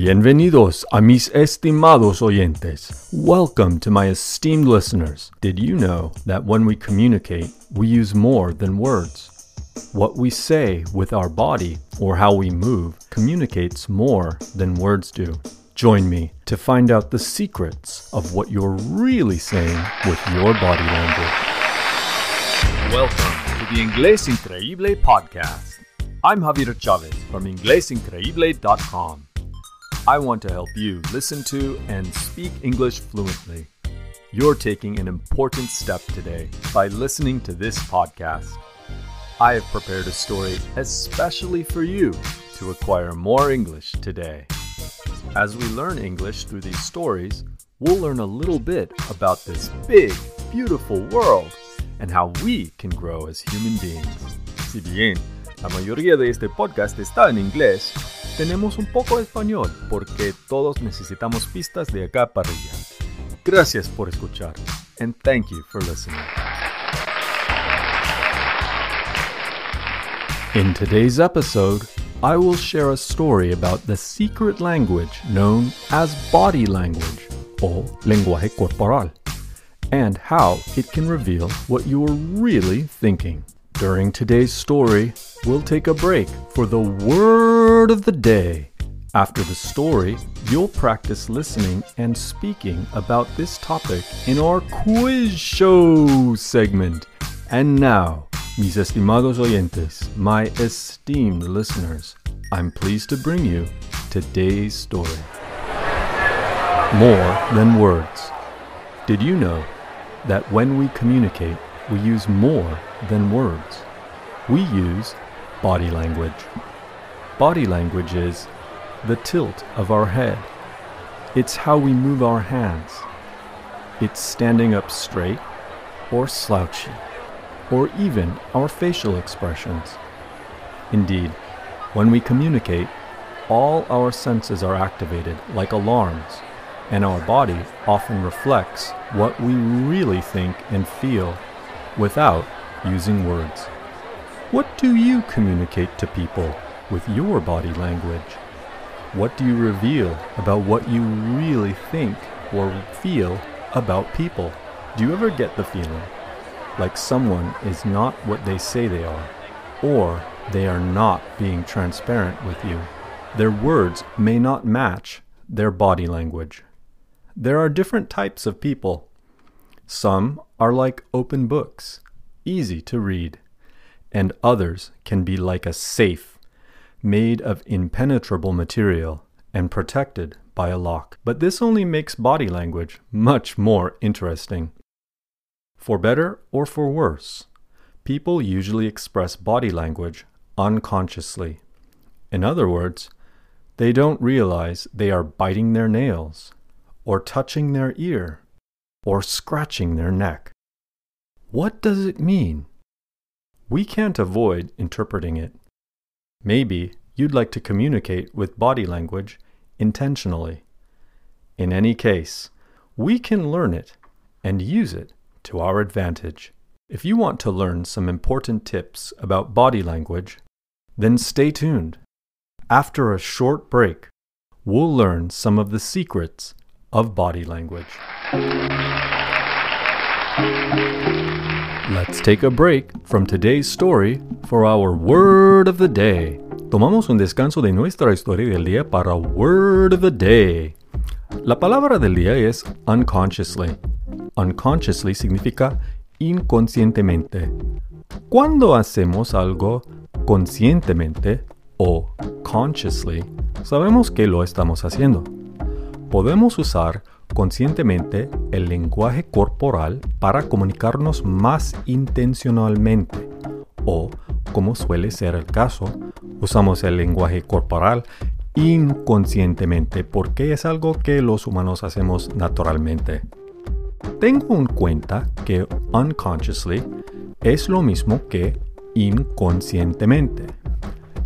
Bienvenidos a mis estimados oyentes. Welcome to my esteemed listeners. Did you know that when we communicate, we use more than words? What we say with our body or how we move communicates more than words do. Join me to find out the secrets of what you're really saying with your body language. Welcome to the Inglés Increíble podcast. I'm Javier Chavez from inglesincreíble.com. I want to help you listen to and speak English fluently. You're taking an important step today by listening to this podcast. I have prepared a story especially for you to acquire more English today. As we learn English through these stories, we'll learn a little bit about this big, beautiful world and how we can grow as human beings. Si bien la mayoría de este podcast está en inglés, tenemos un poco de español porque todos necesitamos pistas de acá para allá. Gracias por escuchar and thank you for listening. In today's episode, I will share a story about the secret language known as body language or lenguaje corporal and how it can reveal what you are really thinking. During today's story, we'll take a break for the word of the day. After the story, you'll practice listening and speaking about this topic in our quiz show segment. And now, mis estimados oyentes, my esteemed listeners, I'm pleased to bring you today's story. More than words. Did you know that when we communicate, we use more than words. We use body language. Body language is the tilt of our head. It's how we move our hands. It's standing up straight or slouchy, or even our facial expressions. Indeed, when we communicate, all our senses are activated like alarms, and our body often reflects what we really think and feel without using words. What do you communicate to people with your body language? What do you reveal about what you really think or feel about people? Do you ever get the feeling like someone is not what they say they are, or they are not being transparent with you? Their words may not match their body language. There are different types of people. Some are like open books, easy to read, and others can be like a safe, made of impenetrable material and protected by a lock. But this only makes body language much more interesting. For better or for worse, people usually express body language unconsciously. In other words, they don't realize they are biting their nails, or touching their ear, or scratching their neck. What does it mean? We can't avoid interpreting it. Maybe you'd like to communicate with body language intentionally. In any case, we can learn it and use it to our advantage. If you want to learn some important tips about body language, then stay tuned. After a short break, we'll learn some of the secrets of body language. Let's take a break from today's story for our word of the day. Tomamos un descanso de nuestra historia del día para word of the day. La palabra del día es unconsciously. Unconsciously significa inconscientemente. Cuando hacemos algo conscientemente o consciously, sabemos que lo estamos haciendo. Podemos usar conscientemente el lenguaje corporal para comunicarnos más intencionalmente o, como suele ser el caso, usamos el lenguaje corporal inconscientemente porque es algo que los humanos hacemos naturalmente. Tengo en cuenta que unconsciously es lo mismo que inconscientemente.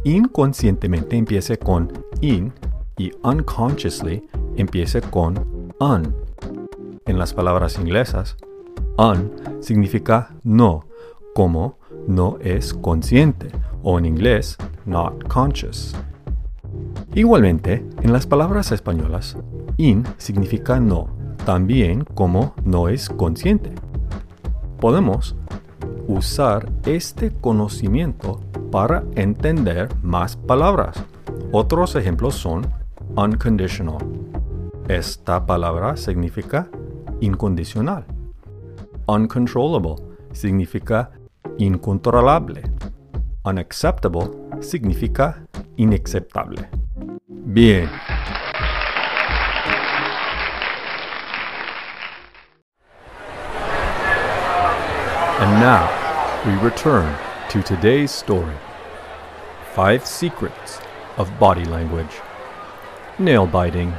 Inconscientemente empieza con in y unconsciously empieza con un. En las palabras inglesas, un significa no, como no es consciente, o en inglés, not conscious. Igualmente, en las palabras españolas, in significa no, también como no es consciente. Podemos usar este conocimiento para entender más palabras. Otros ejemplos son unconditional. Esta palabra significa incondicional. Uncontrollable significa incontrolable. Unacceptable significa inaceptable. Bien. And now we return to today's story Five Secrets of Body Language. Nail biting.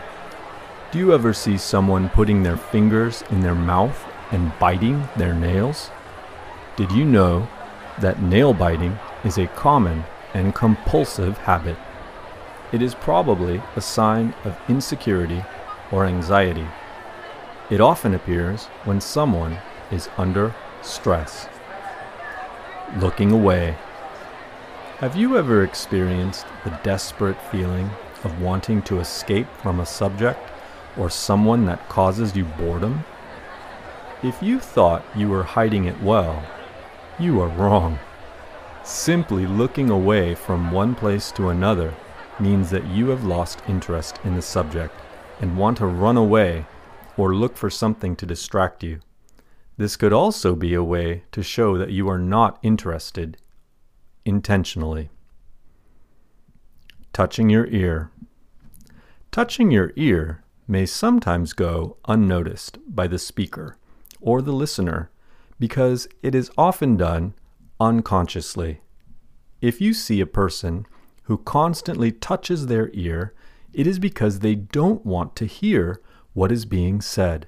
Do you ever see someone putting their fingers in their mouth and biting their nails? Did you know that nail biting is a common and compulsive habit? It is probably a sign of insecurity or anxiety. It often appears when someone is under stress. Looking away. Have you ever experienced the desperate feeling of wanting to escape from a subject or someone that causes you boredom? If you thought you were hiding it well, you are wrong. Simply looking away from one place to another means that you have lost interest in the subject and want to run away or look for something to distract you. This could also be a way to show that you are not interested intentionally. Touching your ear. Touching your ear may sometimes go unnoticed by the speaker or the listener because it is often done unconsciously. If you see a person who constantly touches their ear, it is because they don't want to hear what is being said.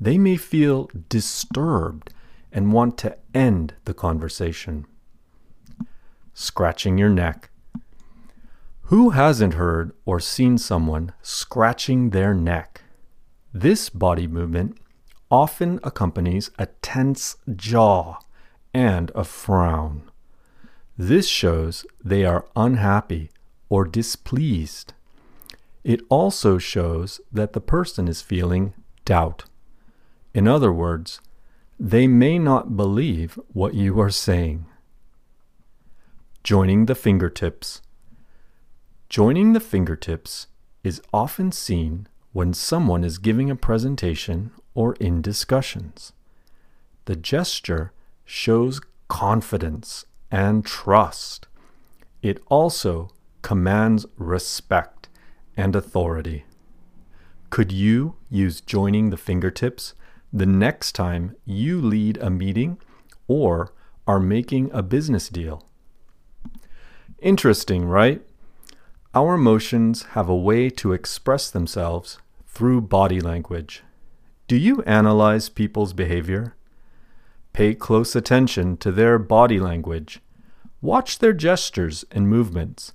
They may feel disturbed and want to end the conversation. Scratching your neck. Who hasn't heard or seen someone scratching their neck? This body movement often accompanies a tense jaw and a frown. This shows they are unhappy or displeased. It also shows that the person is feeling doubt. In other words, they may not believe what you are saying. Joining the fingertips. Joining the fingertips is often seen when someone is giving a presentation or in discussions. The gesture shows confidence and trust. It also commands respect and authority. Could you use joining the fingertips the next time you lead a meeting or are making a business deal? Interesting, right? Our emotions have a way to express themselves through body language. Do you analyze people's behavior? Pay close attention to their body language. Watch their gestures and movements.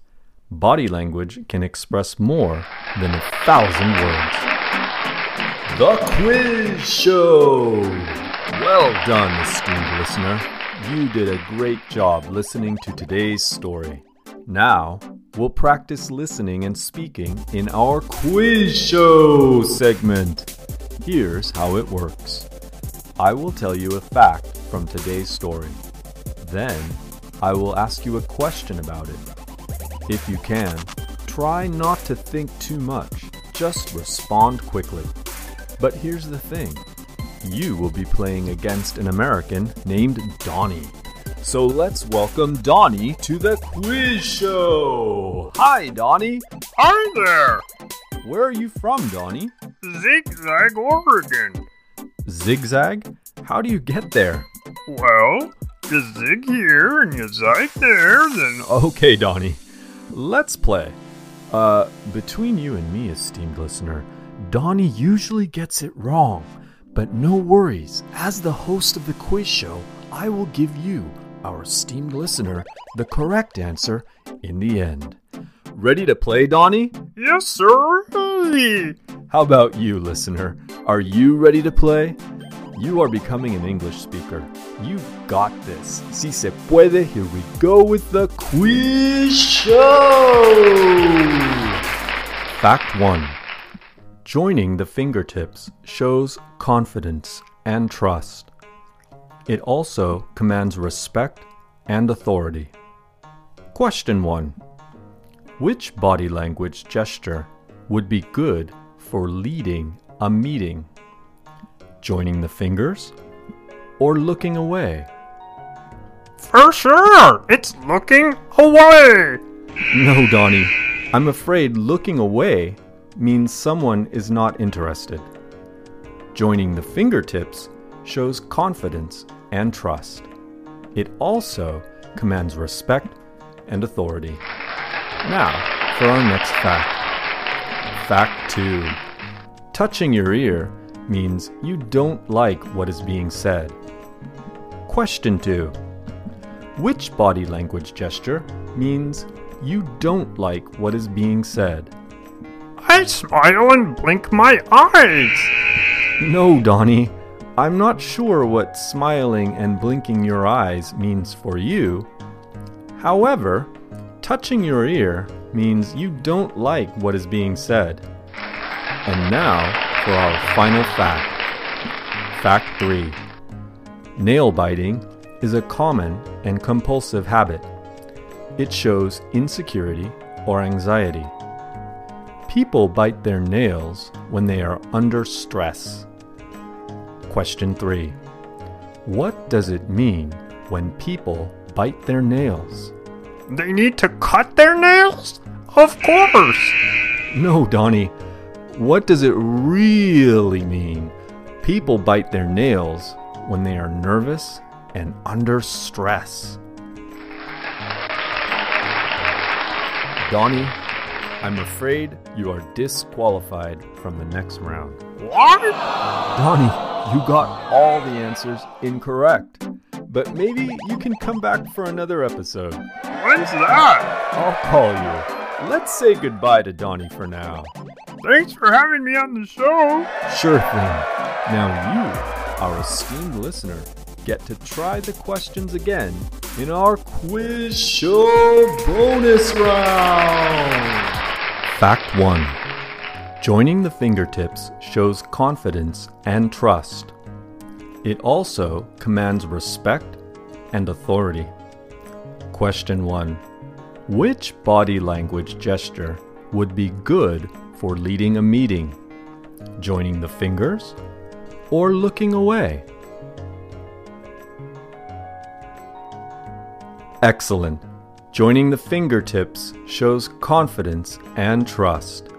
Body language can express more than a thousand words. The Quiz Show! Well done, esteemed listener. You did a great job listening to today's story. Now, we'll practice listening and speaking in our Quiz Show segment. Here's how it works. I will tell you a fact from today's story. Then, I will ask you a question about it. If you can, try not to think too much, just respond quickly. But here's the thing you will be playing against an American named Donnie. So let's welcome Donnie to the quiz show. Hi, Donnie. Hi there, Where are you from, Donnie? Zigzag, Oregon. Zigzag? How do you get there? Well, you zig here and you zag there, then Okay, Donnie. Let's play. Uh, between you and me, esteemed listener, Donnie usually gets it wrong. But no worries. As the host of the quiz show, I will give you, our esteemed listener, the correct answer in the end. Ready to play, Donnie? yes, sir. How about you, listener? Are you ready to play? You are becoming an English speaker. You've got this. Si se puede, here we go with the quiz show! Fact 1 Joining the fingertips shows confidence and trust. It also commands respect and authority. Question 1 Which body language gesture would be good for leading a meeting? Joining the fingers or looking away? For sure, it's looking away. No, Donnie. I'm afraid looking away means someone is not interested. Joining the fingertips shows confidence and trust. It also commands respect and authority. Now, for our next fact. Fact 2 Touching your ear means you don't like what is being said. Question 2 Which body language gesture means you don't like what is being said? I smile and blink my eyes. No, Donnie. I'm not sure what smiling and blinking your eyes means for you. However, touching your ear means you don't like what is being said. And now for our final fact. Fact 3 Nail biting is a common and compulsive habit. It shows insecurity or anxiety. People bite their nails when they are under stress. Question 3 What does it mean when people bite their nails? They need to cut their nails? Of course. No, Donnie. What does it really mean? People bite their nails when they are nervous and under stress. Donnie, I'm afraid you are disqualified from the next round. What? Donnie, you got all the answers incorrect. But maybe you can come back for another episode. When's that? I'll call you. Let's say goodbye to Donnie for now. Thanks for having me on the show. Sure thing. Now you, our esteemed listener, get to try the questions again in our quiz show bonus round. Fact 1 Joining the fingertips shows confidence and trust. It also commands respect and authority. Question 1 Which body language gesture would be good for leading a meeting? Joining the fingers or looking away? Excellent. Joining the fingertips shows confidence and trust.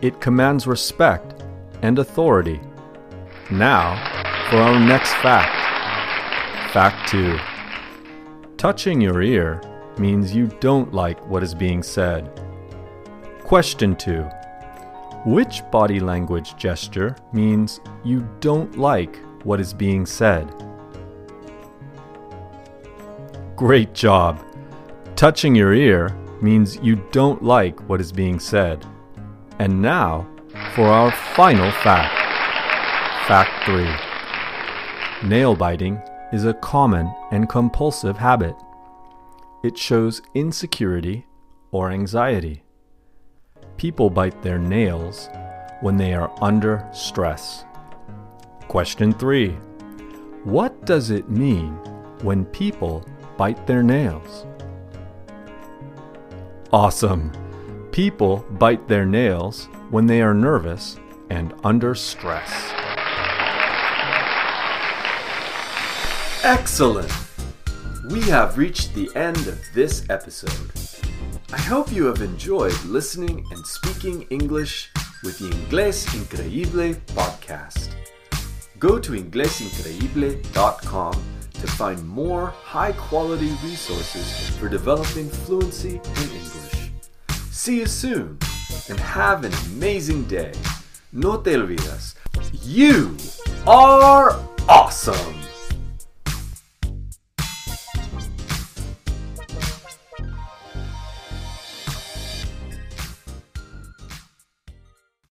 It commands respect and authority. Now, for our next fact. Fact 2 Touching your ear means you don't like what is being said. Question 2 Which body language gesture means you don't like what is being said? Great job! Touching your ear means you don't like what is being said. And now for our final fact. Fact 3 Nail biting is a common and compulsive habit. It shows insecurity or anxiety. People bite their nails when they are under stress. Question 3 What does it mean when people bite their nails? Awesome! People bite their nails when they are nervous and under stress. Excellent! We have reached the end of this episode. I hope you have enjoyed listening and speaking English with the Inglés Increíble podcast. Go to inglesincreíble.com to find more high quality resources for developing fluency in English. See you soon and have an amazing day. No te olvides, you are awesome!